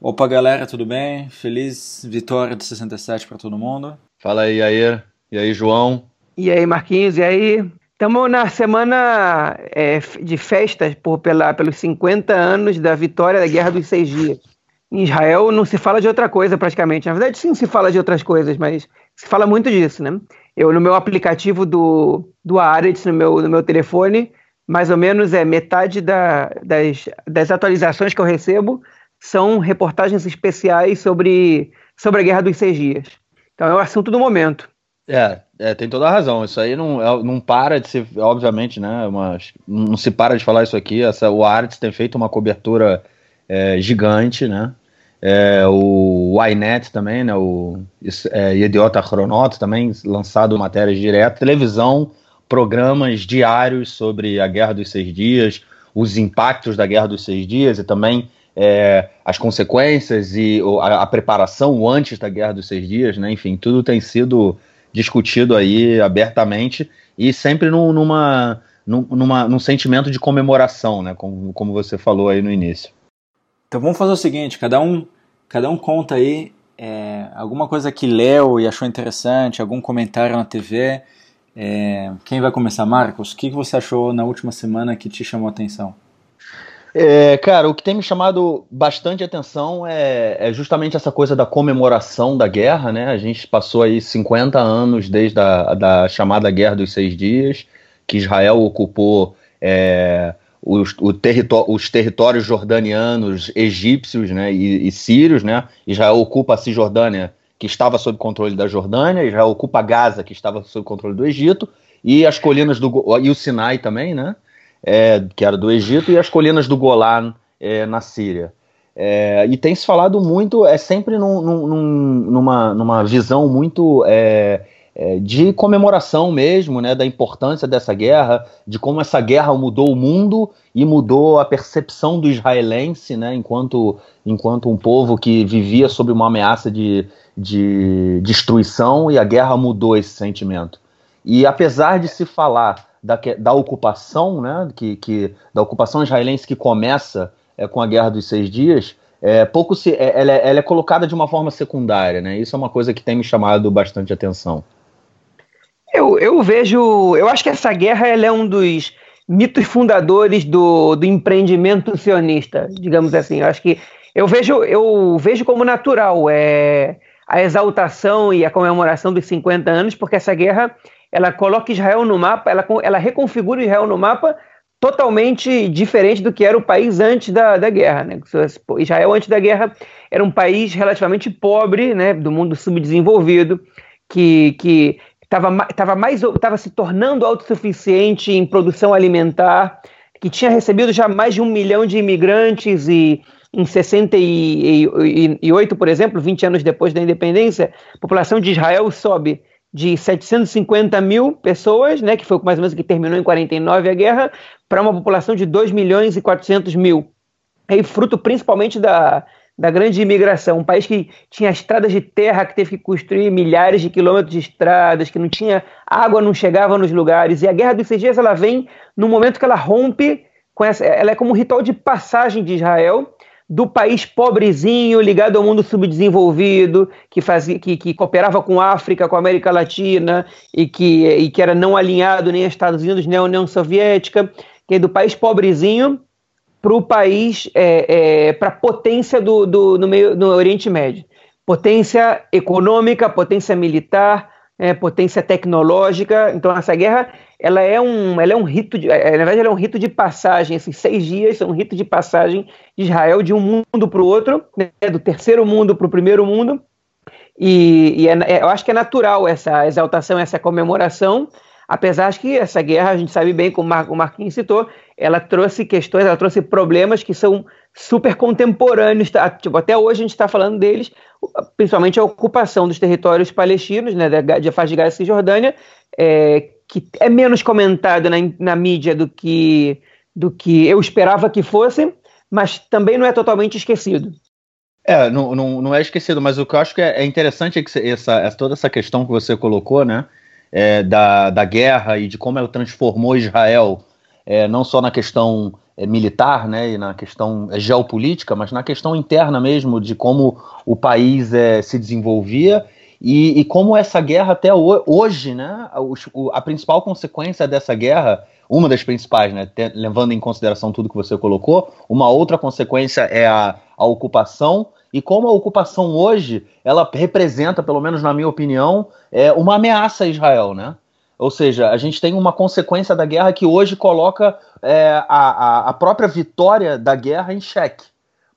Opa, galera, tudo bem? Feliz vitória de 67 para todo mundo. Fala aí, Ayer. E aí, João? E aí, Marquinhos, e aí? Estamos na semana é, de festas por, pela, pelos 50 anos da vitória da Guerra dos Seis Dias. Em Israel não se fala de outra coisa praticamente. Na verdade, sim se fala de outras coisas, mas se fala muito disso, né? Eu, no meu aplicativo do, do Aretz, no meu, no meu telefone, mais ou menos é metade da, das, das atualizações que eu recebo são reportagens especiais sobre, sobre a Guerra dos Seis Dias. Então é o assunto do momento. É, é, tem toda a razão. Isso aí não, é, não para de ser, obviamente, né? Mas não se para de falar isso aqui. Essa, o Arts tem feito uma cobertura é, gigante, né? É, o Ynet também, né? O é, Idiota Chronot também lançado matérias direto. Televisão, programas diários sobre a Guerra dos Seis Dias, os impactos da Guerra dos Seis Dias e também é, as consequências e a, a, preparação antes da Guerra dos Seis Dias, né? Enfim, tudo tem sido discutido aí abertamente e sempre num, numa, numa, num sentimento de comemoração, né? Como, como você falou aí no início. Então vamos fazer o seguinte, cada um, cada um conta aí é, alguma coisa que leu e achou interessante, algum comentário na TV. É, quem vai começar, Marcos? O que você achou na última semana que te chamou a atenção? É, cara, o que tem me chamado bastante atenção é, é, justamente essa coisa da comemoração da guerra, né? A gente passou aí 50 anos desde a da chamada Guerra dos Seis Dias, que Israel ocupou é, os, os, territórios jordanianos, egípcios né, e, e, sírios, né? Israel ocupa a Cisjordânia, que estava sob controle da Jordânia, Israel ocupa Gaza, que estava sob controle do Egito, e as colinas do e o Sinai também, né? É, que era do Egito, e as colinas do Golan é, na Síria. É, e tem se falado muito, é sempre num, num, numa, numa visão muito é, é, de comemoração mesmo, né, da importância dessa guerra, de como essa guerra mudou o mundo e mudou a percepção do israelense, né, enquanto, enquanto um povo que vivia sob uma ameaça de, de destruição, e a guerra mudou esse sentimento. E apesar de se falar da, da ocupação, né, que, que, da ocupação israelense que começa é, com a Guerra dos Seis Dias, é, pouco se, é, ela, é, ela, é colocada de uma forma secundária, né? Isso é uma coisa que tem me chamado bastante atenção. Eu, eu vejo, eu acho que essa guerra é um dos mitos fundadores do, do empreendimento sionista, digamos assim. Eu acho que eu vejo, eu vejo como natural é, a exaltação e a comemoração dos 50 anos, porque essa guerra ela coloca Israel no mapa, ela, ela reconfigura Israel no mapa totalmente diferente do que era o país antes da, da guerra. Né? Israel, antes da guerra, era um país relativamente pobre, né, do mundo subdesenvolvido, que que estava tava mais estava se tornando autossuficiente em produção alimentar, que tinha recebido já mais de um milhão de imigrantes e em 68, por exemplo, 20 anos depois da independência, a população de Israel sobe de 750 mil pessoas, né, que foi mais ou menos que terminou em 49 a guerra, para uma população de 2 milhões e 400 mil. Aí, fruto principalmente da, da grande imigração, um país que tinha estradas de terra, que teve que construir milhares de quilômetros de estradas, que não tinha água, não chegava nos lugares. E a Guerra dos Seis Dias ela vem no momento que ela rompe com essa, ela é como um ritual de passagem de Israel do país pobrezinho, ligado ao mundo subdesenvolvido, que, fazia, que, que cooperava com a África, com a América Latina, e que, e que era não alinhado nem aos Estados Unidos, nem à União Soviética, que é do país pobrezinho para o país, é, é, para a potência do, do, no, meio, no Oriente Médio. Potência econômica, potência militar, é, potência tecnológica. Então, essa guerra ela é um, ela é um rito, de, é, na verdade, ela é um rito de passagem. Esses seis dias são um rito de passagem de Israel de um mundo para o outro, né, do terceiro mundo para o primeiro mundo. E, e é, é, eu acho que é natural essa exaltação, essa comemoração, apesar de que essa guerra, a gente sabe bem, como o Marquinhos citou, ela trouxe questões, ela trouxe problemas que são super contemporâneos. Tá? Tipo, até hoje a gente está falando deles, principalmente a ocupação dos territórios palestinos, né, de faixa de Gaza e Cisjordânia, é, que é menos comentada na, na mídia do que, do que eu esperava que fosse, mas também não é totalmente esquecido. É, não, não, não é esquecido, mas o que eu acho que é, é interessante é que essa, essa, toda essa questão que você colocou, né, é, da, da guerra e de como ela transformou Israel, é, não só na questão é, militar, né, e na questão geopolítica, mas na questão interna mesmo de como o país é, se desenvolvia e, e, como essa guerra até hoje, né, a, a, principal consequência dessa guerra, uma das principais, né, levando em consideração tudo que você colocou, uma outra consequência é a, a ocupação e como a ocupação hoje ela representa, pelo menos na minha opinião, é uma ameaça a Israel, né? Ou seja, a gente tem uma consequência da guerra que hoje coloca é, a, a, própria vitória da guerra em xeque.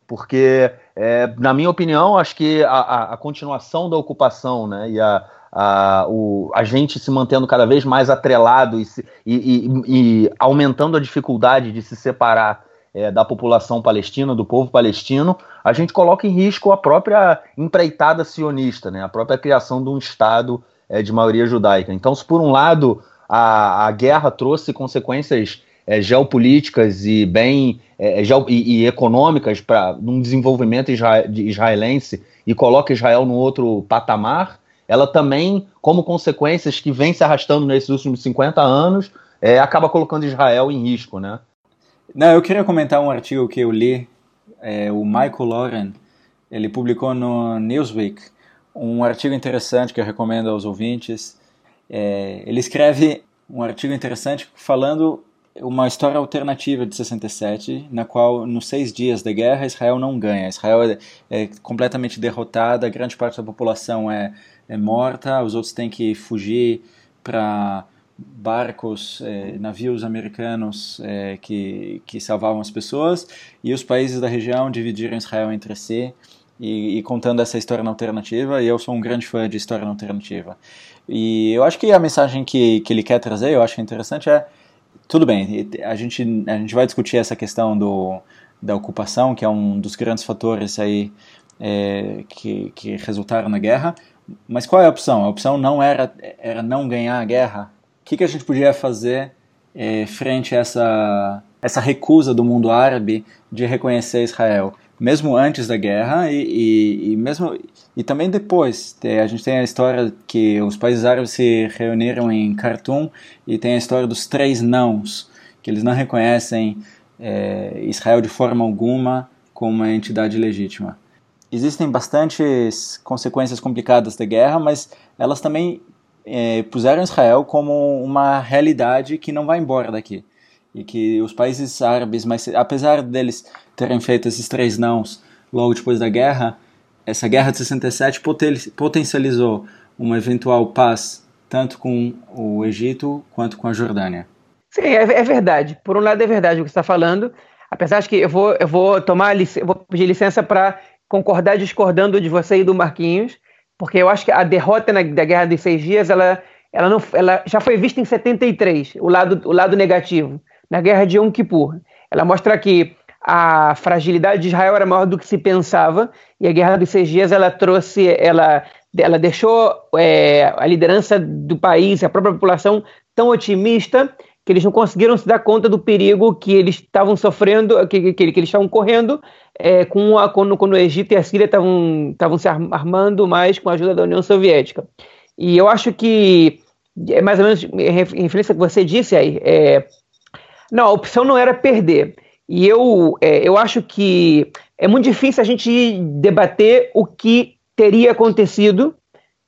Porque, é, na minha opinião, acho que a, a, continuação da ocupação né, e a, a, o, a gente se mantendo cada vez mais atrelado e, se, e, e, e aumentando a dificuldade de se separar é, da população palestina, do povo palestino, a gente coloca em risco a própria empreitada sionista, né, a própria criação de um Estado é, de maioria judaica. Então, se por um lado a, a guerra trouxe consequências é, geopolíticas e bem é, e, e, econômicas para um desenvolvimento israelense e coloca Israel num outro patamar, ela também, como consequências que vem se arrastando nesses últimos 50 anos, é, acaba colocando Israel em risco, né? Não, eu queria comentar um artigo que eu li, é, o Michael Loren, ele publicou no Newsweek, um artigo interessante que eu recomendo aos ouvintes. É, ele escreve um artigo interessante falando uma história alternativa de 67, na qual, nos seis dias da guerra, Israel não ganha. Israel é, é completamente derrotada, grande parte da população é, é morta, os outros têm que fugir para barcos, é, navios americanos é, que, que salvavam as pessoas, e os países da região dividiram Israel entre si e, e, contando essa história alternativa, e eu sou um grande fã de história alternativa. E eu acho que a mensagem que, que ele quer trazer, eu acho interessante, é tudo bem, a gente, a gente vai discutir essa questão do, da ocupação, que é um dos grandes fatores aí é, que, que resultaram na guerra, mas qual é a opção? A opção não era, era não ganhar a guerra. O que, que a gente podia fazer é, frente a essa, essa recusa do mundo árabe de reconhecer Israel? Mesmo antes da guerra e, e, e, mesmo e também depois. A gente tem a história que os países árabes se reuniram em Khartoum e tem a história dos três nãos, que eles não reconhecem é, Israel de forma alguma como uma entidade legítima. Existem bastantes consequências complicadas da guerra, mas elas também é, puseram Israel como uma realidade que não vai embora daqui e que os países árabes, mas apesar deles terem feito esses três nãos logo depois da guerra, essa guerra de 67 potencializou uma eventual paz tanto com o Egito quanto com a Jordânia. Sim, é, é verdade. Por um lado é verdade o que está falando, apesar de que eu vou, eu vou tomar eu vou pedir licença para concordar discordando de você e do Marquinhos, porque eu acho que a derrota na, da Guerra dos Seis Dias ela, ela, não, ela já foi vista em 73, o lado, o lado negativo na guerra de Yom Kippur. Ela mostra que a fragilidade de Israel era maior do que se pensava e a guerra dos seis dias ela trouxe, ela, ela deixou é, a liderança do país, a própria população tão otimista que eles não conseguiram se dar conta do perigo que eles estavam sofrendo, que, que, que eles estavam correndo é, com a, quando, quando o Egito e a Síria estavam, se armando mais com a ajuda da União Soviética. E eu acho que, é mais ou menos em referência ao que você disse aí, é, não, a opção não era perder. E eu, é, eu acho que é muito difícil a gente debater o que teria acontecido,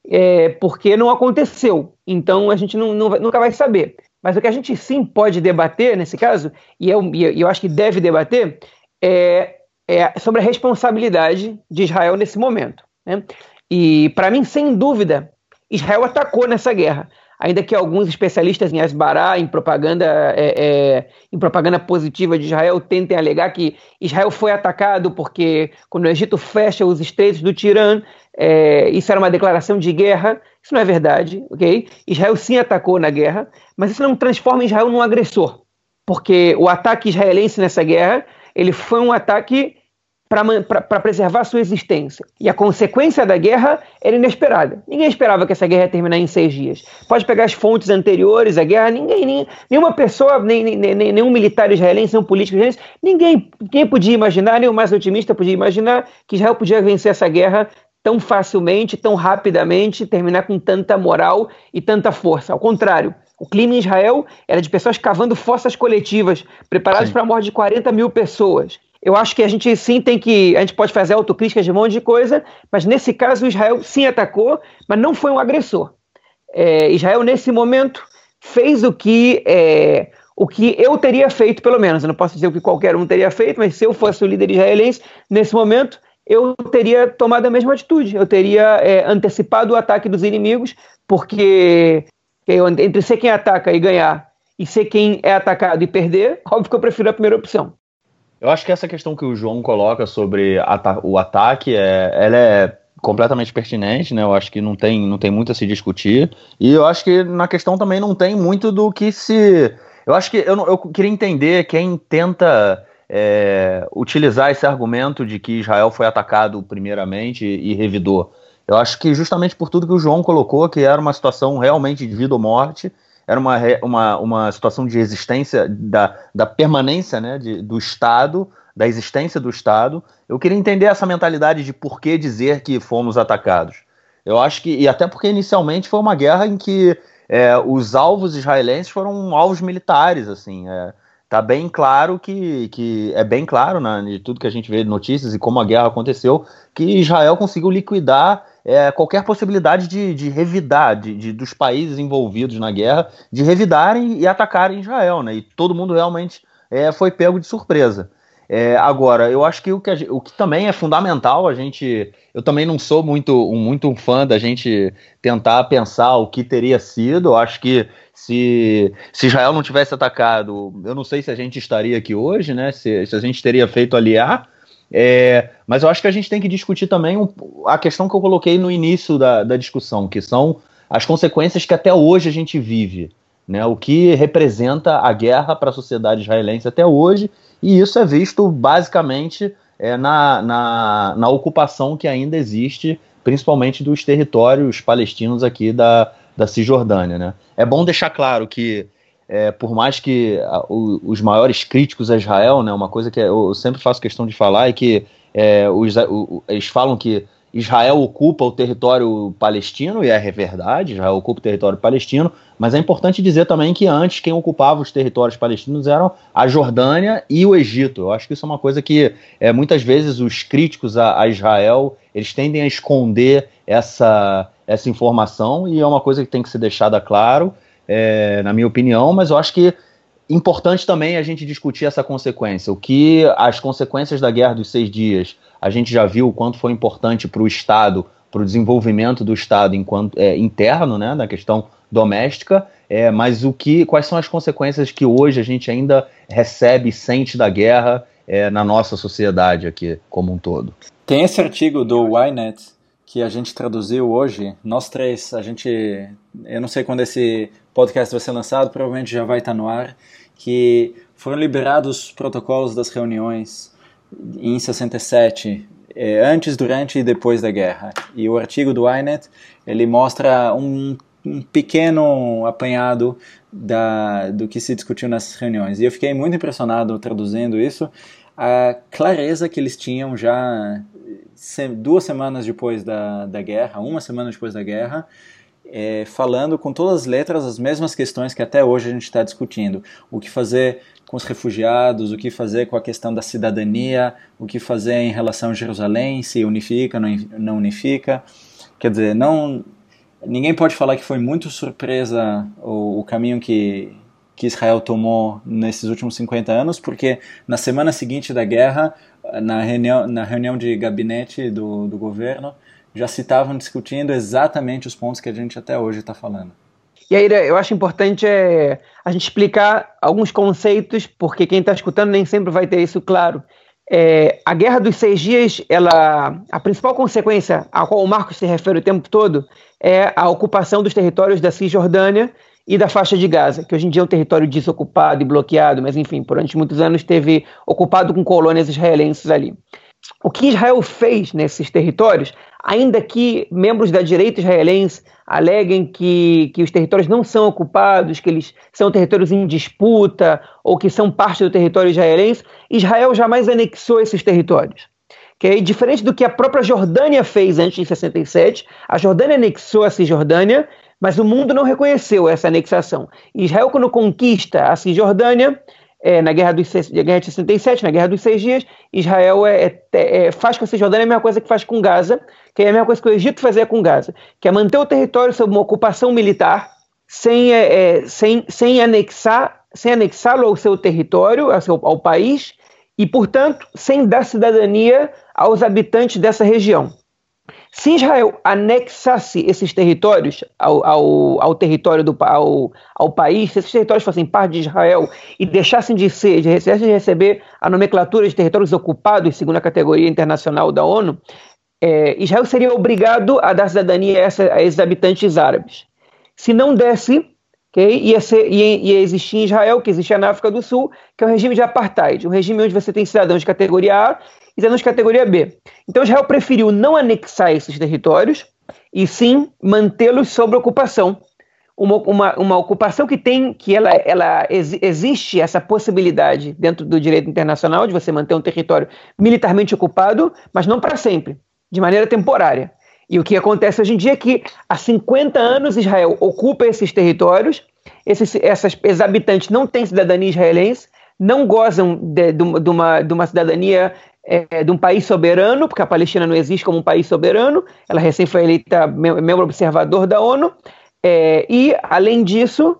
é, porque não aconteceu. Então a gente não, não, nunca vai saber. Mas o que a gente sim pode debater nesse caso, e eu, e eu acho que deve debater, é, é sobre a responsabilidade de Israel nesse momento. Né? E para mim, sem dúvida, Israel atacou nessa guerra ainda que alguns especialistas em Asbará, em propaganda, é, é, em propaganda positiva de Israel, tentem alegar que Israel foi atacado porque quando o Egito fecha os estreitos do Tirã, é, isso era uma declaração de guerra. Isso não é verdade, ok? Israel sim atacou na guerra, mas isso não transforma Israel num agressor, porque o ataque israelense nessa guerra ele foi um ataque para preservar sua existência. E a consequência da guerra era inesperada. Ninguém esperava que essa guerra ia terminar em seis dias. Pode pegar as fontes anteriores à guerra, ninguém, nem, nenhuma pessoa, nem, nem, nenhum militar israelense, nenhum político israelense, ninguém, ninguém podia imaginar, nem o mais otimista podia imaginar que Israel podia vencer essa guerra tão facilmente, tão rapidamente, terminar com tanta moral e tanta força. Ao contrário, O clima em Israel era de pessoas cavando fossas coletivas, preparadas para a morte de 40 mil pessoas. Eu acho que a gente sim tem que. A gente pode fazer autocríticas de um monte de coisa, mas nesse caso Israel sim atacou, mas não foi um agressor. É, Israel, nesse momento, fez o que, é, o que eu teria feito, pelo menos. Eu não posso dizer o que qualquer um teria feito, mas se eu fosse o líder israelense, nesse momento, eu teria tomado a mesma atitude. Eu teria é, antecipado o ataque dos inimigos, porque entre ser quem ataca e ganhar e ser quem é atacado e perder, óbvio que eu prefiro a primeira opção. Eu acho que essa questão que o João coloca sobre o ataque, é, ela é completamente pertinente, né? Eu acho que não tem, não tem muito a se discutir. E eu acho que na questão também não tem muito do que se. Eu acho que eu, eu queria entender quem tenta é, utilizar esse argumento de que Israel foi atacado primeiramente e, e revidou. Eu acho que justamente por tudo que o João colocou, que era uma situação realmente de vida ou morte, era uma, uma, uma situação de existência, da, da permanência né, de, do Estado da existência do Estado. Eu queria entender essa mentalidade de por que dizer que fomos atacados. Eu acho que, e até porque inicialmente foi uma guerra em que é, os alvos israelenses foram alvos militares, assim. É, tá bem claro que, que é bem claro né, de tudo que a gente vê de notícias e como a guerra aconteceu, que Israel conseguiu liquidar é, qualquer possibilidade de, de revidar, de, de, dos países envolvidos na guerra, de revidarem e atacarem Israel, né? E todo mundo realmente é, foi pego de surpresa. É, agora, eu acho que o que, o que também é fundamental, a gente. Eu também não sou muito, um, muito um fã da gente tentar pensar o que teria sido. Eu acho que se, se Israel não tivesse atacado, eu não sei se a gente estaria aqui hoje, né? Se, se a gente teria feito aliar. É, mas eu acho que a gente tem que discutir também um, a questão que eu coloquei no início da, da discussão, que são as consequências que até hoje a gente vive. Né, o que representa a guerra para a sociedade israelense até hoje e isso é visto basicamente é, na, na, na ocupação que ainda existe, principalmente dos territórios palestinos aqui da, da Cisjordânia. Né? É bom deixar claro que, é, por mais que a, o, os maiores críticos a Israel, né, uma coisa que eu sempre faço questão de falar é que é, os, o, eles falam que Israel ocupa o território palestino, e é verdade, Israel ocupa o território palestino, mas é importante dizer também que antes quem ocupava os territórios palestinos eram a Jordânia e o Egito. Eu acho que isso é uma coisa que é, muitas vezes os críticos a, a Israel eles tendem a esconder essa, essa informação e é uma coisa que tem que ser deixada claro, é, na minha opinião, mas eu acho que importante também a gente discutir essa consequência. O que as consequências da Guerra dos Seis Dias, a gente já viu o quanto foi importante para o Estado, para o desenvolvimento do Estado enquanto é, interno, né, na questão doméstica, é, mas o que, quais são as consequências que hoje a gente ainda recebe e sente da guerra é, na nossa sociedade aqui como um todo. Tem esse artigo do Ynet que a gente traduziu hoje, nós três, a gente, eu não sei quando esse podcast vai ser lançado, provavelmente já vai estar no ar, que foram liberados os protocolos das reuniões em 67, é, antes, durante e depois da guerra. E o artigo do Ynet, ele mostra um um pequeno apanhado da, do que se discutiu nessas reuniões. E eu fiquei muito impressionado traduzindo isso, a clareza que eles tinham já duas semanas depois da, da guerra, uma semana depois da guerra, é, falando com todas as letras as mesmas questões que até hoje a gente está discutindo. O que fazer com os refugiados, o que fazer com a questão da cidadania, o que fazer em relação a Jerusalém, se unifica, não, não unifica. Quer dizer, não ninguém pode falar que foi muito surpresa o, o caminho que, que Israel tomou nesses últimos 50 anos, porque na semana seguinte da guerra, na reunião, na reunião de gabinete do, do governo, já se estavam discutindo exatamente os pontos que a gente até hoje está falando. E aí, eu acho importante é, a gente explicar alguns conceitos, porque quem está escutando nem sempre vai ter isso claro. É, a Guerra dos Seis Dias, ela, a principal consequência a qual o Marcos se refere o tempo todo é a ocupação dos territórios da Cisjordânia e da faixa de Gaza, que hoje em dia é um território desocupado e bloqueado, mas enfim, por muitos anos esteve ocupado com colônias israelenses ali. O que Israel fez nesses territórios, ainda que membros da direita israelense aleguem que, que os territórios não são ocupados, que eles são territórios em disputa ou que são parte do território israelense, Israel jamais anexou esses territórios. Okay? Diferente do que a própria Jordânia fez antes de 67, a Jordânia anexou a Cisjordânia, mas o mundo não reconheceu essa anexação. Israel, quando conquista a Cisjordânia, é, na guerra, dos, guerra de 67, na Guerra dos Seis Dias, Israel é, é, é, faz com a Cisjordânia a mesma coisa que faz com Gaza, que é a mesma coisa que o Egito fazia com Gaza, que é manter o território sob uma ocupação militar, sem, é, é, sem, sem anexar, sem anexá-lo ao seu território, ao, seu, ao país, e, portanto, sem dar cidadania aos habitantes dessa região. Se Israel anexasse esses territórios ao, ao, ao território do ao, ao país, se esses territórios fossem parte de Israel e deixassem de ser, de, receber a nomenclatura de territórios ocupados, segundo a categoria internacional da ONU, é, Israel seria obrigado a dar cidadania a, essa, a esses habitantes árabes. Se não desse, okay, ia, ser, ia, ia existir em Israel, que existia na África do Sul, que é o regime de apartheid, um regime onde você tem cidadãos de categoria A e de categoria B. Então Israel preferiu não anexar esses territórios e sim mantê-los sob ocupação. Uma, uma, uma, ocupação que tem, que ela, ela ex, existe essa possibilidade dentro do direito internacional de você manter um território militarmente ocupado, mas não para sempre, de maneira temporária. E o que acontece hoje em dia é que há 50 anos Israel ocupa esses territórios, esses, essas, esses habitantes não têm cidadania israelense, não gozam de, de, de, uma, de uma cidadania é, de um país soberano, porque a Palestina não existe como um país soberano, ela recém foi eleita membro observador da ONU, é, e, além disso,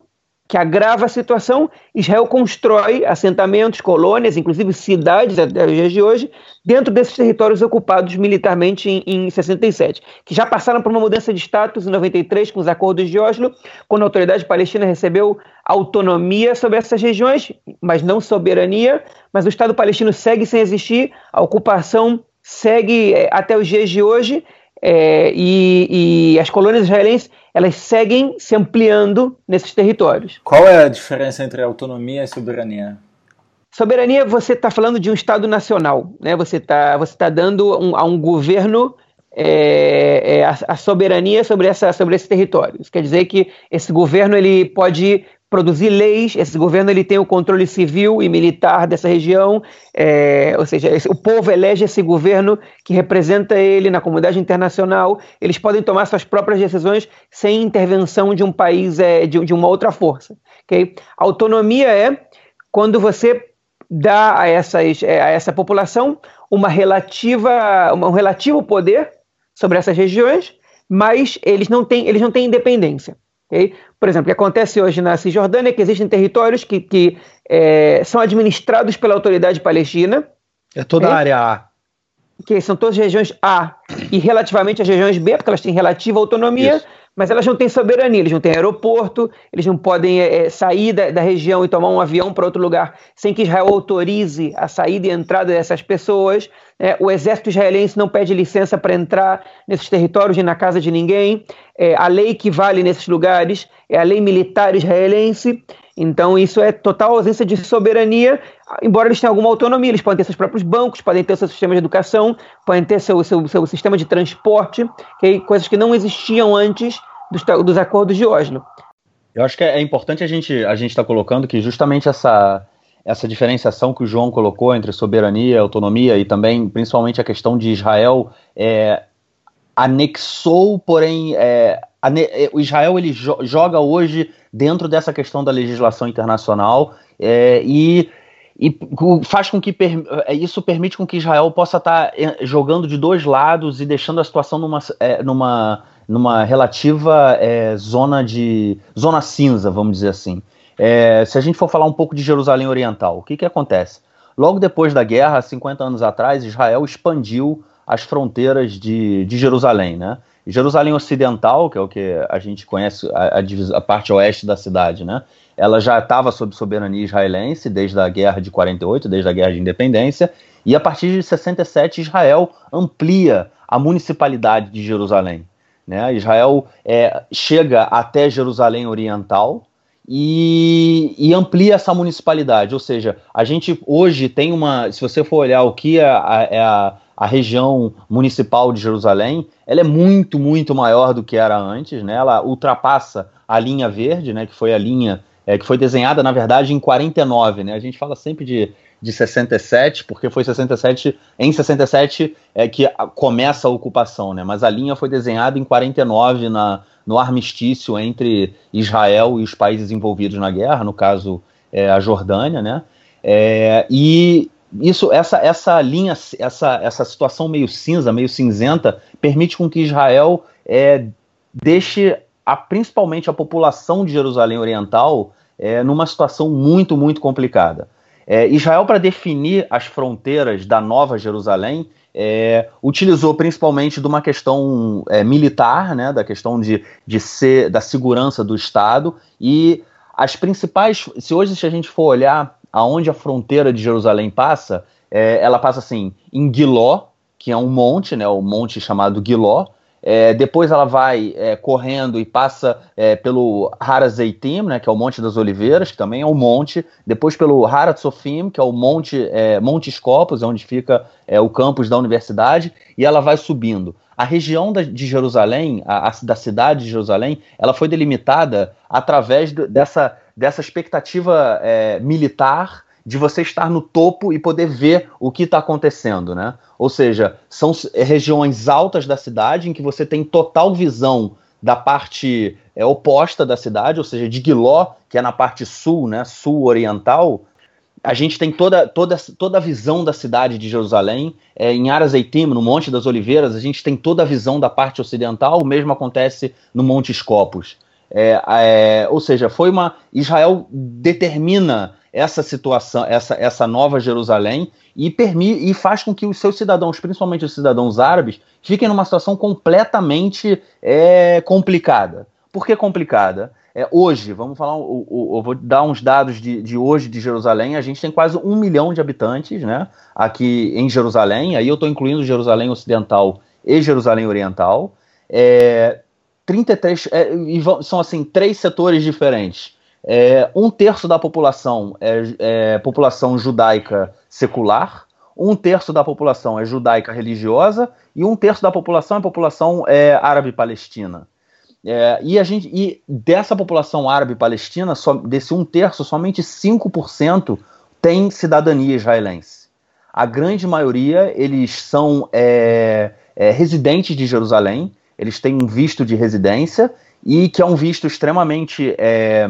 que agrava a situação, Israel constrói assentamentos, colônias, inclusive cidades até os dias de hoje, dentro desses territórios ocupados militarmente em, em 67, que já passaram por uma mudança de status em 93 com os acordos de Oslo, quando a autoridade palestina recebeu autonomia sobre essas regiões, mas não soberania, mas o Estado palestino segue sem existir, a ocupação segue é, até os dias de hoje, é, e, e, as colônias israelenses elas seguem se ampliando nesses territórios. Qual é a diferença entre autonomia e soberania? Soberania, você está falando de um Estado nacional, né? Você está você tá dando um, a um governo é, é, a, a, soberania sobre, essa, sobre esse território. Isso quer dizer que esse governo ele pode produzir leis, esse governo ele tem o controle civil e militar dessa região, é, ou seja, esse, o povo elege esse governo que representa ele na comunidade internacional, eles podem tomar suas próprias decisões sem intervenção de um país, é, de, de uma outra força. Okay? Autonomia é quando você dá a, essas, é, a essa população uma relativa, um relativo poder sobre essas regiões, mas eles não têm, eles não têm independência. Okay? Por exemplo, o que acontece hoje na Cisjordânia é que existem territórios que, que é, são administrados pela autoridade palestina. É toda a área A. Que são todas as regiões A e relativamente as regiões B, porque elas têm relativa autonomia. Isso mas elas não têm soberania, eles não têm aeroporto, eles não podem é, sair da, da, região e tomar um avião para outro lugar sem que Israel autorize a saída e entrada dessas pessoas. É, o exército israelense não pede licença para entrar nesses territórios e na casa de ninguém. É, a lei que vale nesses lugares é a lei militar israelense. Então, isso é total ausência de soberania, embora eles tenham alguma autonomia. Eles podem ter seus próprios bancos, podem ter seu sistema de educação, podem ter seu, seu, seu sistema de transporte, que, coisas que não existiam antes dos, dos acordos de Oslo. Eu acho que é importante a gente a gente estar tá colocando que justamente essa essa diferenciação que o João colocou entre soberania, autonomia e também principalmente a questão de Israel é, anexou, porém é, é, o Israel ele jo joga hoje dentro dessa questão da legislação internacional é, e, e, faz com que é, isso permite com que Israel possa estar tá, é, jogando de dois lados e deixando a situação numa, numa, numa relativa é, zona de zona cinza, vamos dizer assim. se a gente for falar um pouco de Jerusalém Oriental, o que, que acontece? Logo depois da guerra, 50 anos atrás, Israel expandiu as fronteiras de, de Jerusalém, né? Jerusalém Ocidental, que é o que a gente conhece, a, a, a parte oeste da cidade, né? Ela já estava sob soberania israelense desde a guerra de 48, desde a guerra de independência, e a partir de 67 Israel amplia a municipalidade de Jerusalém. Né? Israel é, chega até Jerusalém Oriental e, e, amplia essa municipalidade. Ou seja, a gente hoje tem uma. Se você for olhar o que é a, é a a região municipal de Jerusalém, ela é muito, muito maior do que era antes, né? Ela ultrapassa a linha verde, né? Que foi a linha é, que foi desenhada, na verdade, em 49, né? A gente fala sempre de de 67, porque foi 67, em 67 é que começa a ocupação, né? Mas a linha foi desenhada em 49 na, no armistício entre Israel e os países envolvidos na guerra, no caso é, a Jordânia, né? É, e isso, essa, essa linha, essa, essa situação meio cinza, meio cinzenta, permite com que Israel é, deixe a, principalmente a população de Jerusalém Oriental é, numa situação muito, muito complicada. É, Israel, para definir as fronteiras da Nova Jerusalém, é, utilizou principalmente de uma questão é, militar, né, da questão de, de ser da segurança do Estado e as principais. Se hoje se a gente for olhar aonde a fronteira de Jerusalém passa, é, ela passa assim em Giló, que é um monte, né, o monte chamado Giló. É, depois ela vai é, correndo e passa é, pelo Harazeitim, né, que é o Monte das Oliveiras, que também é um monte. Depois pelo Haratzofim, que é o Monte, é, monte Escopos, onde fica é, o campus da universidade, e ela vai subindo. A região da, de Jerusalém, a, a, da cidade de Jerusalém, ela foi delimitada através do, dessa, dessa expectativa é, militar de você estar no topo e poder ver o que está acontecendo, né? Ou seja, são regiões altas da cidade em que você tem total visão da parte é, oposta da cidade, ou seja, de Guiló, que é na parte sul, né, sul-oriental, a gente tem toda, toda, toda a visão da cidade de Jerusalém. É, em Arazeitim, no Monte das Oliveiras, a gente tem toda a visão da parte ocidental, o mesmo acontece no Monte Escopos. É, é, ou seja, foi uma. Israel determina essa situação, essa, essa nova Jerusalém, e, permite, e faz com que os seus cidadãos, principalmente os cidadãos árabes, fiquem numa situação completamente é, complicada. Por que complicada? É, hoje, vamos falar, eu, eu vou dar uns dados de, de hoje de Jerusalém, a gente tem quase um milhão de habitantes né, aqui em Jerusalém, aí eu estou incluindo Jerusalém Ocidental e Jerusalém Oriental. É, 33, é, e são assim, três setores diferentes. É, um terço da população é, é, população judaica secular, um terço da população é judaica religiosa e um terço da população é população é, árabe-palestina. É, e a gente e dessa população árabe-palestina, desse um terço, somente 5% tem cidadania israelense. A grande maioria eles são é, residentes de Jerusalém, eles têm um visto de residência e que é um visto extremamente é,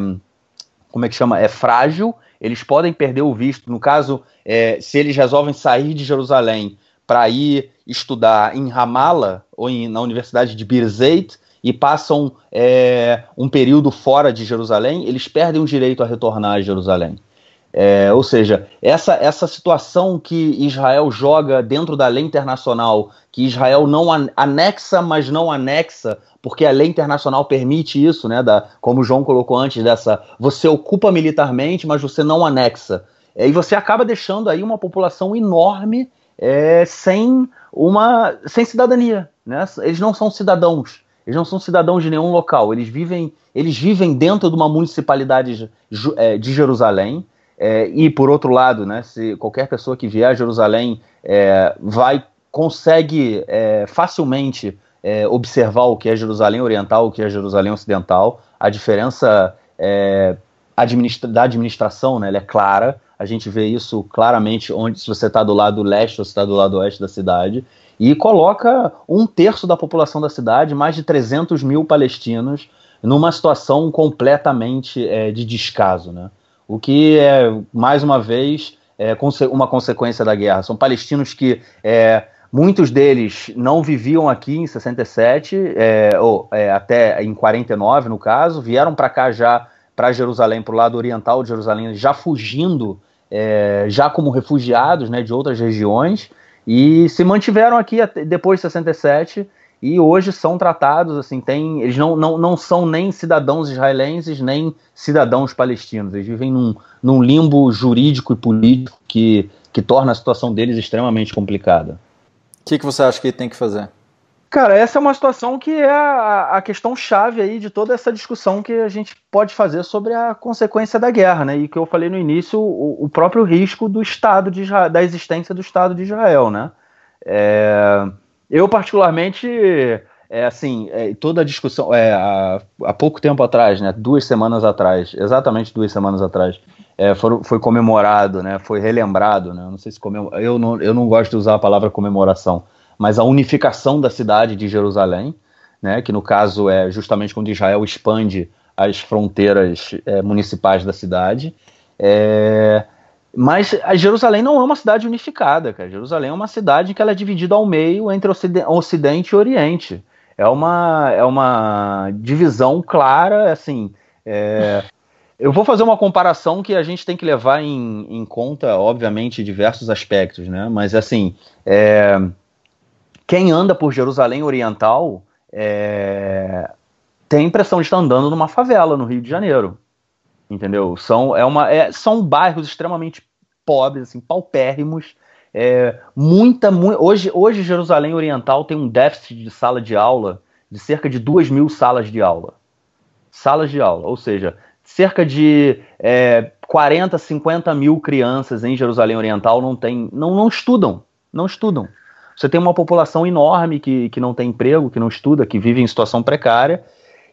como é que chama? É frágil, eles podem perder o visto. No caso, é, se eles resolvem sair de Jerusalém para ir estudar em Ramallah ou em, na Universidade de Birzeit e passam é, um período fora de Jerusalém, eles perdem o direito a retornar a Jerusalém. É, ou seja, essa, essa situação que Israel joga dentro da lei internacional, que Israel não anexa, mas não anexa, porque a lei internacional permite isso, né? Da, como o João colocou antes, dessa você ocupa militarmente, mas você não anexa. É, e você acaba deixando aí uma população enorme é, sem uma sem cidadania. Né? Eles não são cidadãos. Eles não são cidadãos de nenhum local. Eles vivem, eles vivem dentro de uma municipalidade é, de Jerusalém é, e por outro lado, né, se qualquer pessoa que vier a Jerusalém é, vai consegue é, facilmente é, observar o que é Jerusalém Oriental, o que é Jerusalém Ocidental, a diferença é, administra da administração, né, é clara. A gente vê isso claramente onde se você está do lado leste ou se está do lado oeste da cidade e coloca um terço da população da cidade, mais de 300 mil palestinos, numa situação completamente é, de descaso, né? O que é, mais uma vez, é uma consequência da guerra. São palestinos que é, muitos deles não viviam aqui em 67, é, ou é, até em 49, no caso, vieram para cá já, para Jerusalém, para o lado oriental de Jerusalém, já fugindo, é, já como refugiados né, de outras regiões, e se mantiveram aqui depois de 67 e hoje são tratados assim, tem, eles não, não, não são nem cidadãos israelenses nem cidadãos palestinos, eles vivem num, num limbo jurídico e político que, que torna a situação deles extremamente complicada. O que, que você acha que tem que fazer? Cara, essa é uma situação que é a, a, questão chave aí de toda essa discussão que a gente pode fazer sobre a consequência da guerra, né? E que eu falei no início, o, o próprio risco do Estado de Israel, da existência do Estado de Israel, né? É, eu, particularmente, é assim, é, toda a discussão, é, há, há, pouco tempo atrás, né, duas semanas atrás, exatamente duas semanas atrás, é, foi, foi, comemorado, né, foi relembrado, né, não sei se comemor, eu não, eu não gosto de usar a palavra comemoração, mas a unificação da cidade de Jerusalém, né, que no caso é justamente quando Israel expande as fronteiras é, municipais da cidade, é, mas Jerusalém não é uma cidade unificada, cara. Jerusalém é uma cidade que ela é dividida ao meio entre Ocidente e Oriente. É uma, é uma divisão clara, assim. É... Eu vou fazer uma comparação que a gente tem que levar em, em conta, obviamente, diversos aspectos, né? Mas, assim, é... quem anda por Jerusalém Oriental é... tem a impressão de estar andando numa favela no Rio de Janeiro entendeu? São, é uma, é, são bairros extremamente pobres, assim, paupérrimos. É, muita, mu hoje, hoje Jerusalém Oriental tem um déficit de sala de aula de cerca de 2 mil salas de aula. Salas de aula, ou seja, cerca de é, 40, 50 mil crianças em Jerusalém Oriental não, tem, não, não estudam, não estudam. Você tem uma população enorme que, que não tem emprego, que não estuda, que vive em situação precária,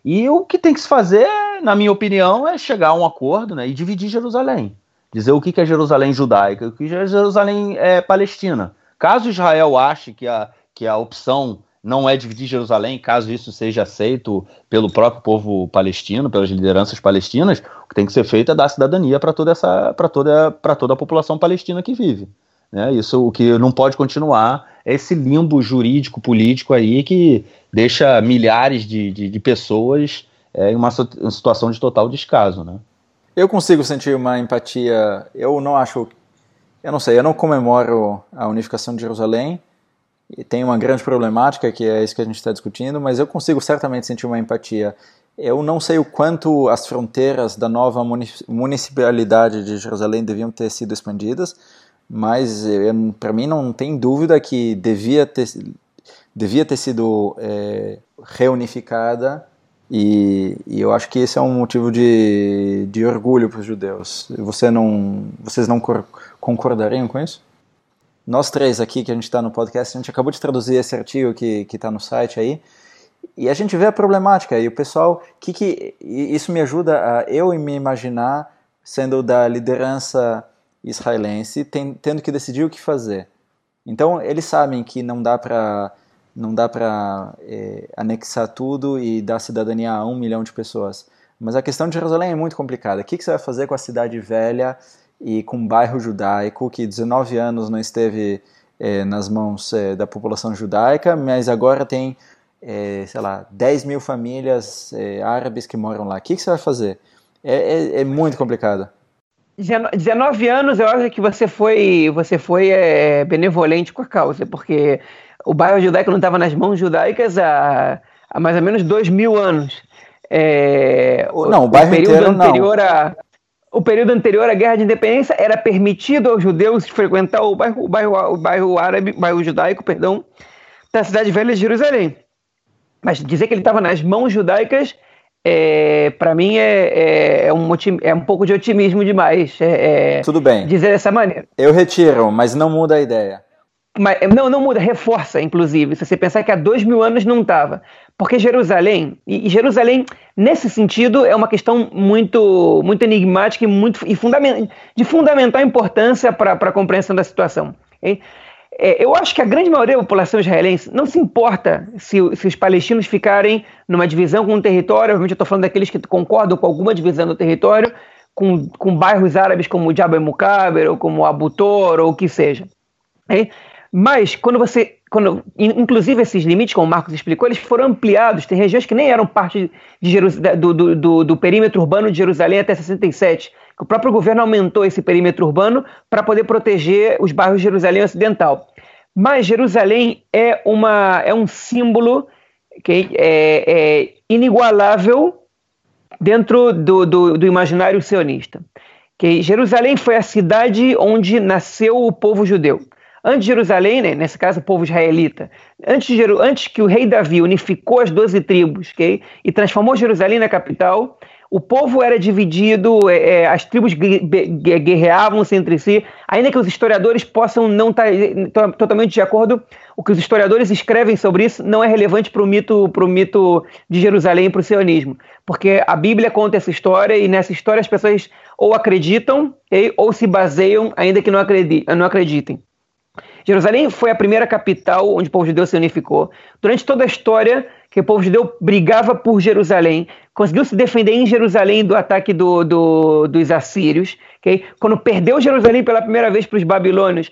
e o que tem que se fazer, na minha opinião, é chegar a um acordo né, e dividir Jerusalém. Dizer o que é Jerusalém judaica o que é Jerusalém é, palestina. Caso Israel ache que a, que a opção não é dividir Jerusalém, caso isso seja aceito pelo próprio povo palestino, pelas lideranças palestinas, o que tem que ser feito é dar cidadania para toda essa, para toda, para toda a população palestina que vive. Né? Isso o que não pode continuar é esse limbo jurídico político aí que deixa milhares de, de, de pessoas é, em uma, situação de total descaso, né? Eu consigo sentir uma empatia. Eu não acho, eu não sei, eu não comemoro a unificação de Jerusalém. E tem uma grande problemática que é isso que a gente está discutindo, mas eu consigo certamente sentir uma empatia. Eu não sei o quanto as fronteiras da nova municipalidade de Jerusalém deviam ter sido expandidas, mas para mim não tem dúvida que devia ter devia ter sido é, reunificada e, e, eu acho que esse é um motivo de, de orgulho para os judeus. Você não, vocês não concordariam com isso? Nós três aqui que a gente está no podcast, a gente acabou de traduzir esse artigo que está no site aí e a gente vê a problemática e o pessoal, que, que isso me ajuda a eu me imaginar sendo da liderança israelense, tem, tendo que decidir o que fazer. Então eles sabem que não dá para não dá para é, anexar tudo e dar cidadania a um milhão de pessoas. Mas a questão de Jerusalém é muito complicada. O que, que você vai fazer com a cidade velha e com o bairro judaico que 19 anos não esteve é, nas mãos é, da população judaica, mas agora tem, é, sei lá, 10 mil famílias é, árabes que moram lá. O que, que você vai fazer? É, é, muito complicado. 19 anos, eu acho que você foi, você foi benevolente com a causa, porque o bairro judaico não estava nas mãos judaicas há, há mais ou menos dois mil anos. É, não, o, o bairro período inteiro anterior não. A, o período anterior à Guerra de Independência era permitido aos judeus frequentar o bairro, o bairro, o bairro árabe, bairro judaico, perdão, da cidade velha de Jerusalém. Mas dizer que ele estava nas mãos judaicas é, para mim é, é, é, um, é um pouco de otimismo demais. É, é, Tudo bem. Dizer dessa maneira. Eu retiro, mas não muda a ideia. Mas, não, não muda, reforça, inclusive, se você pensar que há dois mil anos não estava. Porque Jerusalém, e Jerusalém, nesse sentido, é uma questão muito, muito enigmática e, muito, e fundament, de fundamental importância para a compreensão da situação. Okay? É, eu acho que a grande maioria da população israelense não se importa se, se os palestinos ficarem numa divisão com um território, obviamente eu estou falando daqueles que concordam com alguma divisão do território, com, com bairros árabes como Jabal Mukaber, ou como Abu Tor, ou o que seja. Mas quando você, quando, inclusive esses limites, como o Marcos explicou, eles foram ampliados. Tem regiões que nem eram parte do, do, do, do perímetro urbano de Jerusalém até 67 o próprio governo aumentou esse perímetro urbano para poder proteger os bairros de Jerusalém Ocidental. Mas Jerusalém é, uma, é um símbolo que é, é inigualável dentro do, do, do imaginário sionista. Que Jerusalém foi a cidade onde nasceu o povo judeu. Antes de Jerusalém, né, nesse caso o povo israelita, antes, antes que o rei Davi unificou as doze tribos okay, e transformou Jerusalém na capital, o povo era dividido, é, é as tribos guerreavam-se entre si, ainda que os historiadores possam não estar tá, totalmente de acordo, o que os historiadores escrevem sobre isso não é relevante para o mito, mito de Jerusalém e para o sionismo, porque a Bíblia conta essa história e nessa história as pessoas ou acreditam ou se baseiam, ainda que não acreditem. Jerusalém foi a primeira capital onde o povo judeu se unificou. Durante toda a história que o povo judeu brigava por Jerusalém, conseguiu se defender em Jerusalém do ataque do, do, dos assírios. Okay? Quando perdeu Jerusalém pela primeira vez para os babilônios,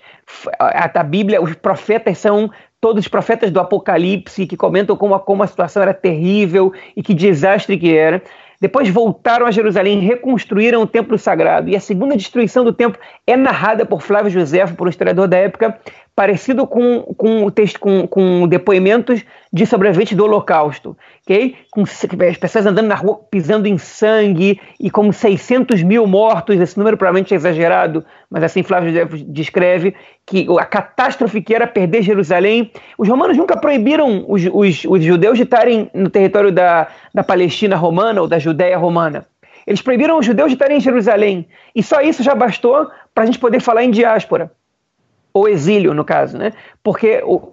a, a, Bíblia, os profetas são todos os profetas do Apocalipse que comentam como como a situação era terrível e que desastre que era. Depois voltaram a Jerusalém, reconstruíram o templo sagrado. E a segunda destruição do templo é narrada por Flávio Josefo, por um historiador da época, parecido com, com o texto, com, com depoimentos de sobreviventes do Holocausto, ok? Com as pessoas andando na rua pisando em sangue e como 600 mil mortos. Esse número provavelmente é exagerado, mas assim Flávio descreve que a catástrofe que era perder Jerusalém. Os romanos nunca proibiram os, os, os judeus de estarem no território da, da Palestina romana ou da Judéia romana. Eles proibiram os judeus de estarem em Jerusalém. E só isso já bastou para a gente poder falar em diáspora ou exílio, no caso, né? Porque o,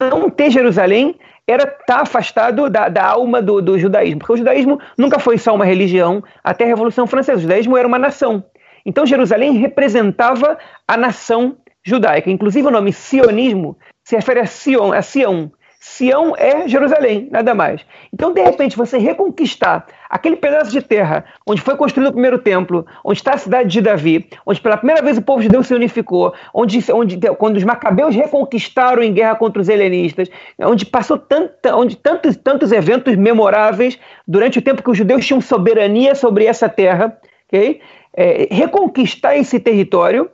não ter Jerusalém era estar tá afastado da, da alma do, do, judaísmo, porque o judaísmo nunca foi só uma religião até a Revolução Francesa, o judaísmo era uma nação. Então Jerusalém representava a nação judaica. Inclusive o nome sionismo se refere a Sion, a Sião, Sião é Jerusalém, nada mais. Então, de repente, você reconquistar aquele pedaço de terra onde foi construído o primeiro templo, onde está a cidade de Davi, onde pela primeira vez o povo de Deus se unificou, onde, onde quando os macabeus reconquistaram em guerra contra os helenistas, onde passou tanta, onde tantos, tantos eventos memoráveis durante o tempo que os judeus tinham soberania sobre essa terra, ok? É, reconquistar esse território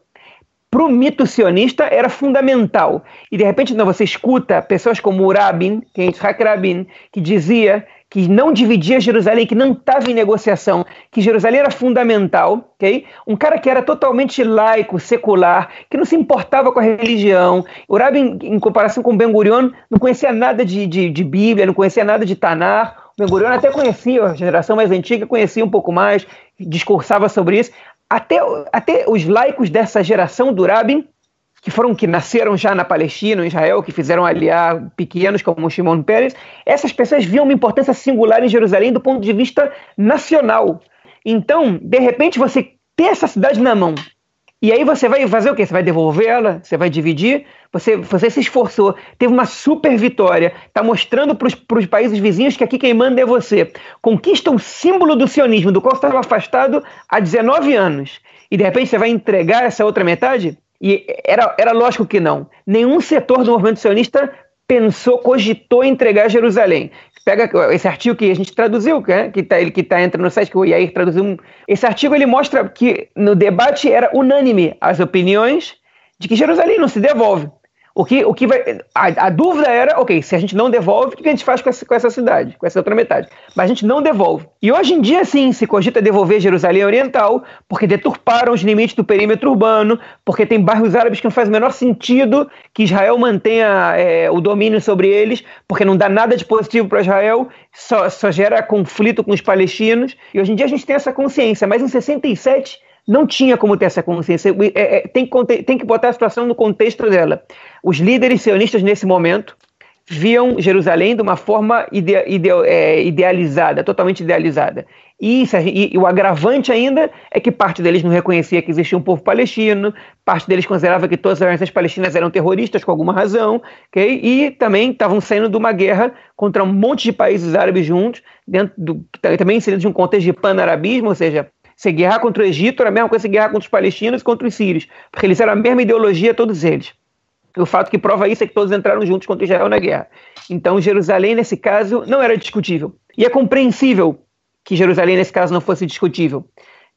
para o mito sionista era fundamental. E de repente não, você escuta pessoas como Rabin, que é Yitzhak Rabin, que dizia que não dividia Jerusalém, que não estava em negociação, que Jerusalém era fundamental, ok? Um cara que era totalmente laico, secular, que não se importava com a religião. O Rabin, em comparação com Ben Gurion, não conhecia nada de, de, de Bíblia, não conhecia nada de Tanar. Ben Gurion até conhecia, a geração mais antiga conhecia um pouco mais, discursava sobre isso até, até os laicos dessa geração do Rabin, que foram que nasceram já na Palestina, em Israel, que fizeram aliar pequenos como Shimon Peres, essas pessoas viam uma importância singular em Jerusalém do ponto de vista nacional. Então, de repente, você ter essa cidade na mão, e aí você vai fazer o quê? Você vai devolver ela? Você vai dividir? Você, você se esforçou, teve uma super vitória, está mostrando para os países vizinhos que aqui quem manda é você. Conquista o símbolo do sionismo, do qual você estava afastado há 19 anos. E de repente você vai entregar essa outra metade? E era, era lógico que não. Nenhum setor do movimento sionista pensou, cogitou entregar Jerusalém pega esse artigo que a gente traduziu, né, que está que tá entrando no site, que o Yair traduziu. Esse artigo ele mostra que no debate era unânime as opiniões de que Jerusalém não se devolve. O que, o que vai, a, a, dúvida era, ok, se a gente não devolve, o que a gente faz com essa, com essa cidade, com essa outra metade? Mas a gente não devolve. E hoje em dia, sim, se cogita devolver Jerusalém Oriental, porque deturparam os limites do perímetro urbano, porque tem bairros árabes que não faz o menor sentido que Israel mantenha é, o domínio sobre eles, porque não dá nada de positivo para Israel, só, só gera conflito com os palestinos. E hoje em dia a gente tem essa consciência, mas em 67 não tinha como ter essa consciência. É, é, tem, que, tem que botar a situação no contexto dela. Os líderes sionistas, nesse momento, viam Jerusalém de uma forma ide, ide, é, idealizada, totalmente idealizada. E, e, e, o agravante ainda é que parte deles não reconhecia que existia um povo palestino, parte deles considerava que todas as organizações palestinas eram terroristas por alguma razão, okay? e também estavam saindo de uma guerra contra um monte de países árabes juntos, dentro do, também inseridos de um contexto de pan-arabismo, ou seja, se guerrar contra o Egito era a mesma coisa que guerrar contra os palestinos e contra os sírios, porque eles eram a mesma ideologia, todos eles. O fato que prova isso é que todos entraram juntos contra Israel na guerra. Então, Jerusalém, nesse caso, não era discutível. E é compreensível que Jerusalém, nesse caso, não fosse discutível.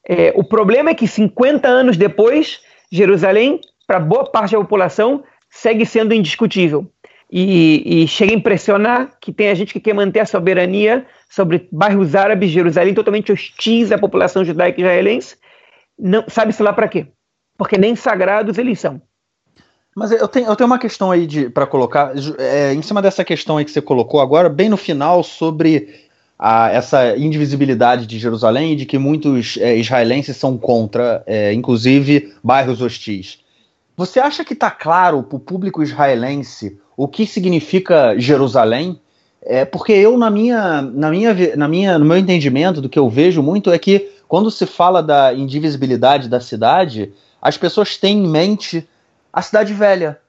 É, o problema é que 50 anos depois, Jerusalém, para boa parte da população, segue sendo indiscutível. E, e chega a impressionar que tem a gente que quer manter a soberania sobre bairros árabes de Jerusalém totalmente hostis à população judaica israelense, não sabe-se lá para quê? Porque nem sagrados eles são. Mas eu tenho, eu tenho uma questão aí para colocar, é, em cima dessa questão aí que você colocou agora, bem no final, sobre a essa indivisibilidade de Jerusalém e de que muitos é, israelenses são contra, é, inclusive bairros hostis. Você acha que está claro para o público israelense o que significa Jerusalém? É, porque eu, na minha, na minha, na minha, no meu entendimento, do que eu vejo muito, é que quando se fala da indivisibilidade da cidade, as pessoas têm em mente a cidade velha.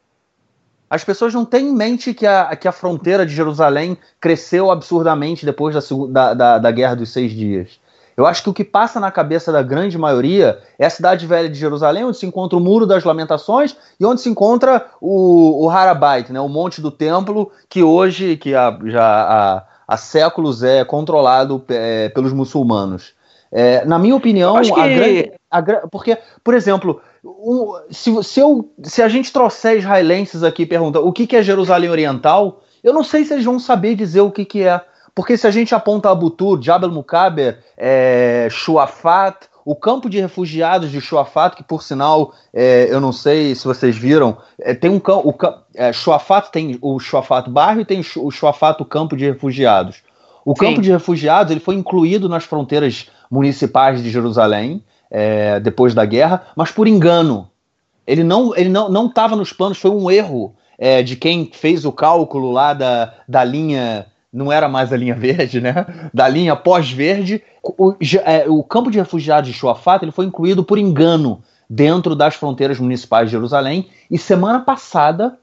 As pessoas não têm em mente que a, que a fronteira de Jerusalém cresceu absurdamente depois da, da, da Guerra dos Seis Dias. Eu acho que o que passa na cabeça da grande maioria é a cidade velha de Jerusalém, onde se encontra o Muro das Lamentações e onde se encontra o, o Harabait, né, o Monte do Templo, que hoje, que há, já há, há séculos é controlado é, pelos muçulmanos. É, na minha opinião, que... a grande, a, porque, por exemplo, um, se, se, eu, se a gente trouxer israelenses aqui e pergunta o que, que é Jerusalém Oriental, eu não sei se eles vão saber dizer o que, que é. Porque se a gente aponta Abutur, Jabal Mukaber, é, Shuafat, o campo de refugiados de Shuafat, que por sinal, é, eu não sei se vocês viram, é, tem um campo. É, Shuafat tem o Shuafat bairro e tem o Shuafat, o campo de refugiados. O Sim. campo de refugiados ele foi incluído nas fronteiras municipais de Jerusalém é, depois da guerra, mas por engano. Ele não ele não não estava nos planos, foi um erro é, de quem fez o cálculo lá da, da linha não era mais a linha verde, né? Da linha pós-verde, o, é, o, campo de refugiados de Shuafat ele foi incluído por engano dentro das fronteiras municipais de Jerusalém. E semana passada,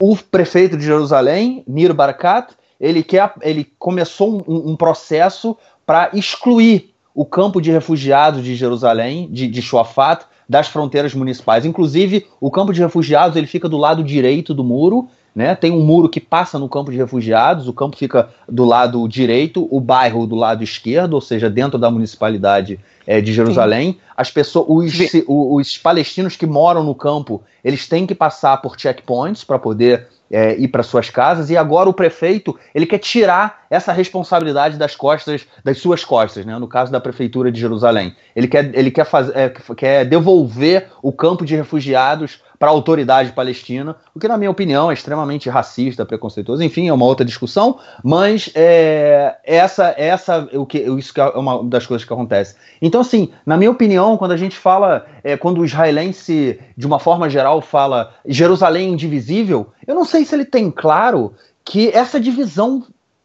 o prefeito de Jerusalém, Nir Barakat, ele, quer, ele começou um, um processo para excluir o campo de refugiados de Jerusalém, de, de Shuafat, das fronteiras municipais. Inclusive, o campo de refugiados ele fica do lado direito do muro, né? Tem um muro que passa no campo de refugiados, o campo fica do lado direito, o bairro do lado esquerdo, ou seja, dentro da municipalidade é, de Jerusalém. Sim. As pessoas, os, os palestinos que moram no campo, eles têm que passar por checkpoints para poder é, ir para suas casas e agora o prefeito ele quer tirar essa responsabilidade das costas das suas costas, né? No caso da prefeitura de Jerusalém, ele quer ele quer fazer é, quer devolver o campo de refugiados para a autoridade palestina, o que, na minha opinião, é extremamente racista, preconceituoso, enfim, é uma outra discussão, mas é, essa, essa o que, isso que é uma das coisas que acontece. Então, assim, na minha opinião, quando a gente fala, é, quando o israelense, de uma forma geral, fala Jerusalém indivisível, eu não sei se ele tem claro que essa divisão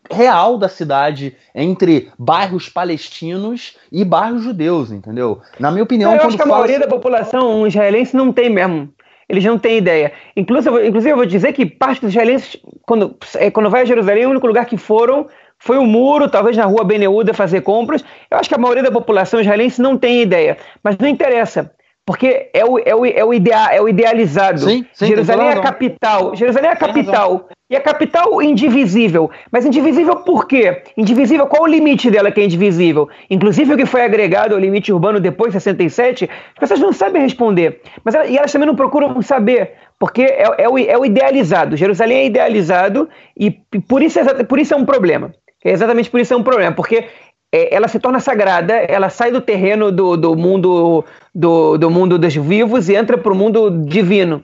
real da cidade entre bairros palestinos e bairros judeus, entendeu? Na minha opinião, eu acho que a maioria da população israelense não tem mesmo eles não têm ideia. Inclusive, inclusive eu vou dizer que parte dos israelenses, quando, é, quando vai a Jerusalém, o único lugar que foram foi o muro, talvez na rua Beneuda fazer compras. Eu acho que a maioria da população israelense não tem ideia, mas não interessa. Porque é o, é o, é o, idea, é o idealizado. Sim, sim, Jerusalém é a capital. Jerusalém é a capital. E a capital indivisível. Mas indivisível por quê? Indivisível, qual o limite dela que é indivisível? Inclusive o que foi agregado ao limite urbano depois de 67, as pessoas não sabem responder. Mas e elas também não procuram saber, porque é, é, o, é o idealizado. Jerusalém é idealizado e por isso, é, por isso é um problema. É exatamente por isso é um problema, porque é, ela se torna sagrada, ela sai do terreno do, do mundo do, do mundo dos vivos e entra para o mundo divino.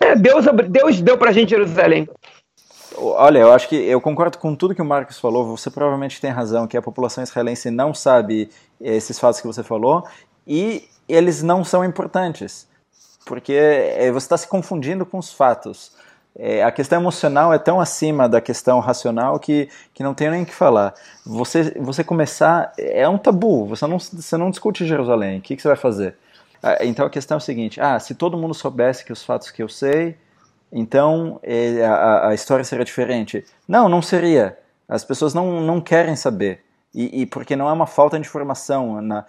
É, Deus, Deus deu para a gente Jerusalém. Olha, eu acho que eu concordo com tudo que o Marcos falou. Você provavelmente tem razão que a população israelense não sabe esses fatos que você falou e eles não são importantes, porque é, você está se confundindo com os fatos. É, a questão emocional é tão acima da questão racional que, que não tem nem o que falar. Você, você começar. É um tabu, você não, você não discute Jerusalém. O que, que você vai fazer? Ah, então a questão é o seguinte: ah, se todo mundo soubesse que os fatos que eu sei, então é, a, a história seria diferente. Não, não seria. As pessoas não, não querem saber. E, e porque não é uma falta de informação na,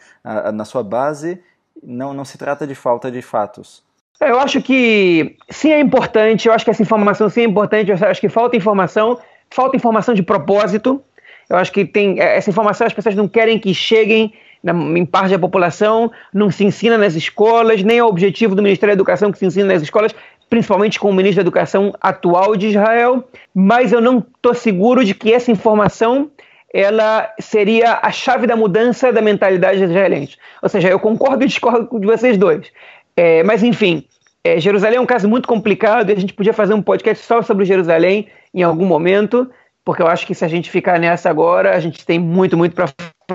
na sua base, não, não se trata de falta de fatos. Eu acho que sim é importante, eu acho que essa informação sim é importante, eu acho que falta informação, falta informação de propósito. Eu acho que tem é, essa informação as pessoas não querem que cheguem na, em parte da população, não se ensina nas escolas, nem é o objetivo do Ministério da Educação que se ensina nas escolas, principalmente com o ministro da Educação atual de Israel, mas eu não estou seguro de que essa informação ela seria a chave da mudança da mentalidade israelense. Ou seja, eu concordo e discordo de vocês dois. É, mas, enfim, é, Jerusalém é um caso muito complicado e a gente podia fazer um podcast só sobre Jerusalém em algum momento. porque eu acho que se a gente ficar nessa agora, a gente tem muito, muito para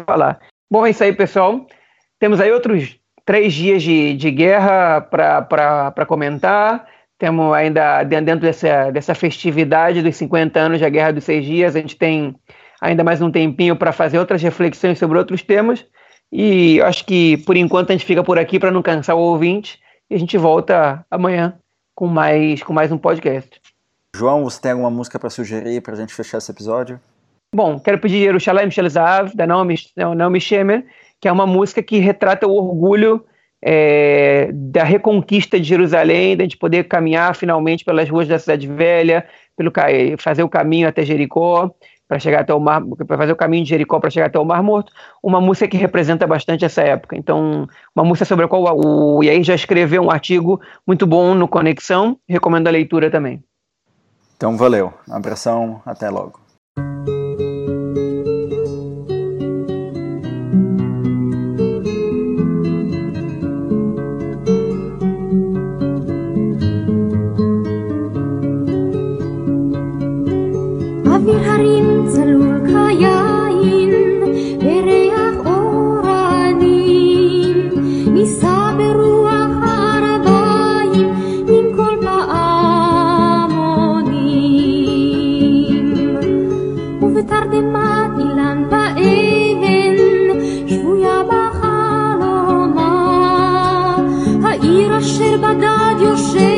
falar. Bom, é isso aí, pessoal. Temos aí outros três dias de, de guerra para comentar. Temos ainda dentro dessa, dessa festividade dos 50 anos da Guerra dos Seis Dias, a gente tem ainda mais um tempinho para fazer outras reflexões sobre outros temas. E acho que por enquanto a gente fica por aqui para não cansar o ouvinte. E a gente volta amanhã com mais, com mais um podcast. João, você tem alguma música para sugerir para a gente fechar esse episódio? Bom, quero pedir Yerushalayim Zahav, da Naomi, Naomi Shemer, que é uma música que retrata o orgulho é, da reconquista de Jerusalém, da gente poder caminhar finalmente pelas ruas da cidade velha, pelo fazer o caminho até Jericó, para chegar até o mar, para fazer o caminho de Jericó para chegar até o Mar Morto, uma música que representa bastante essa época. Então, uma música sobre a qual o Yair já escreveu um artigo muito bom no Conexão, recomendo a leitura também. Então, valeu. Um abração, até logo. אשר בדד יושב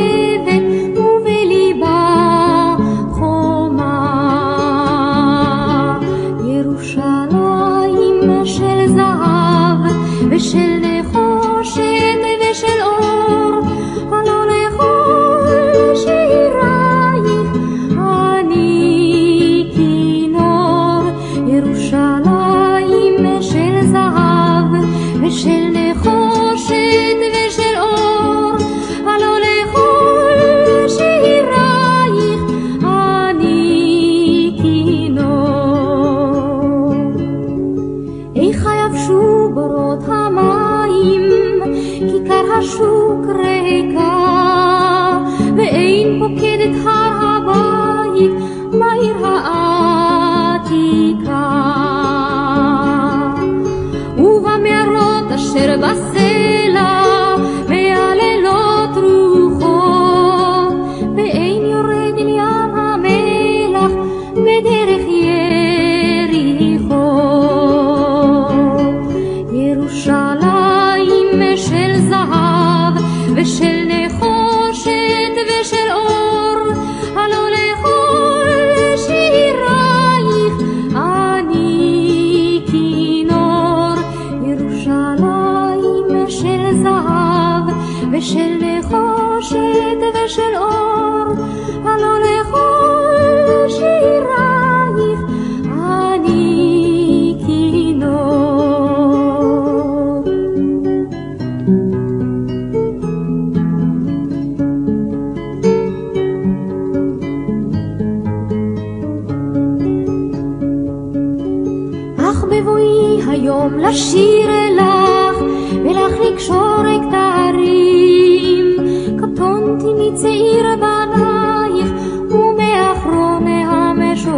לשיר אלך ולך לקשור את הערים. קטונתי מצעיר בנייך ומאחרון המשוררים.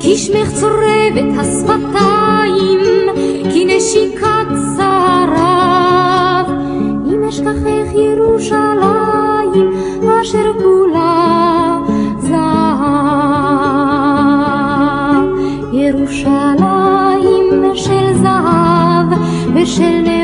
כי שמך צורבת השפתיים, כי נשיקת שעריו. אם אשכחך ירושלים אשר כולה 是你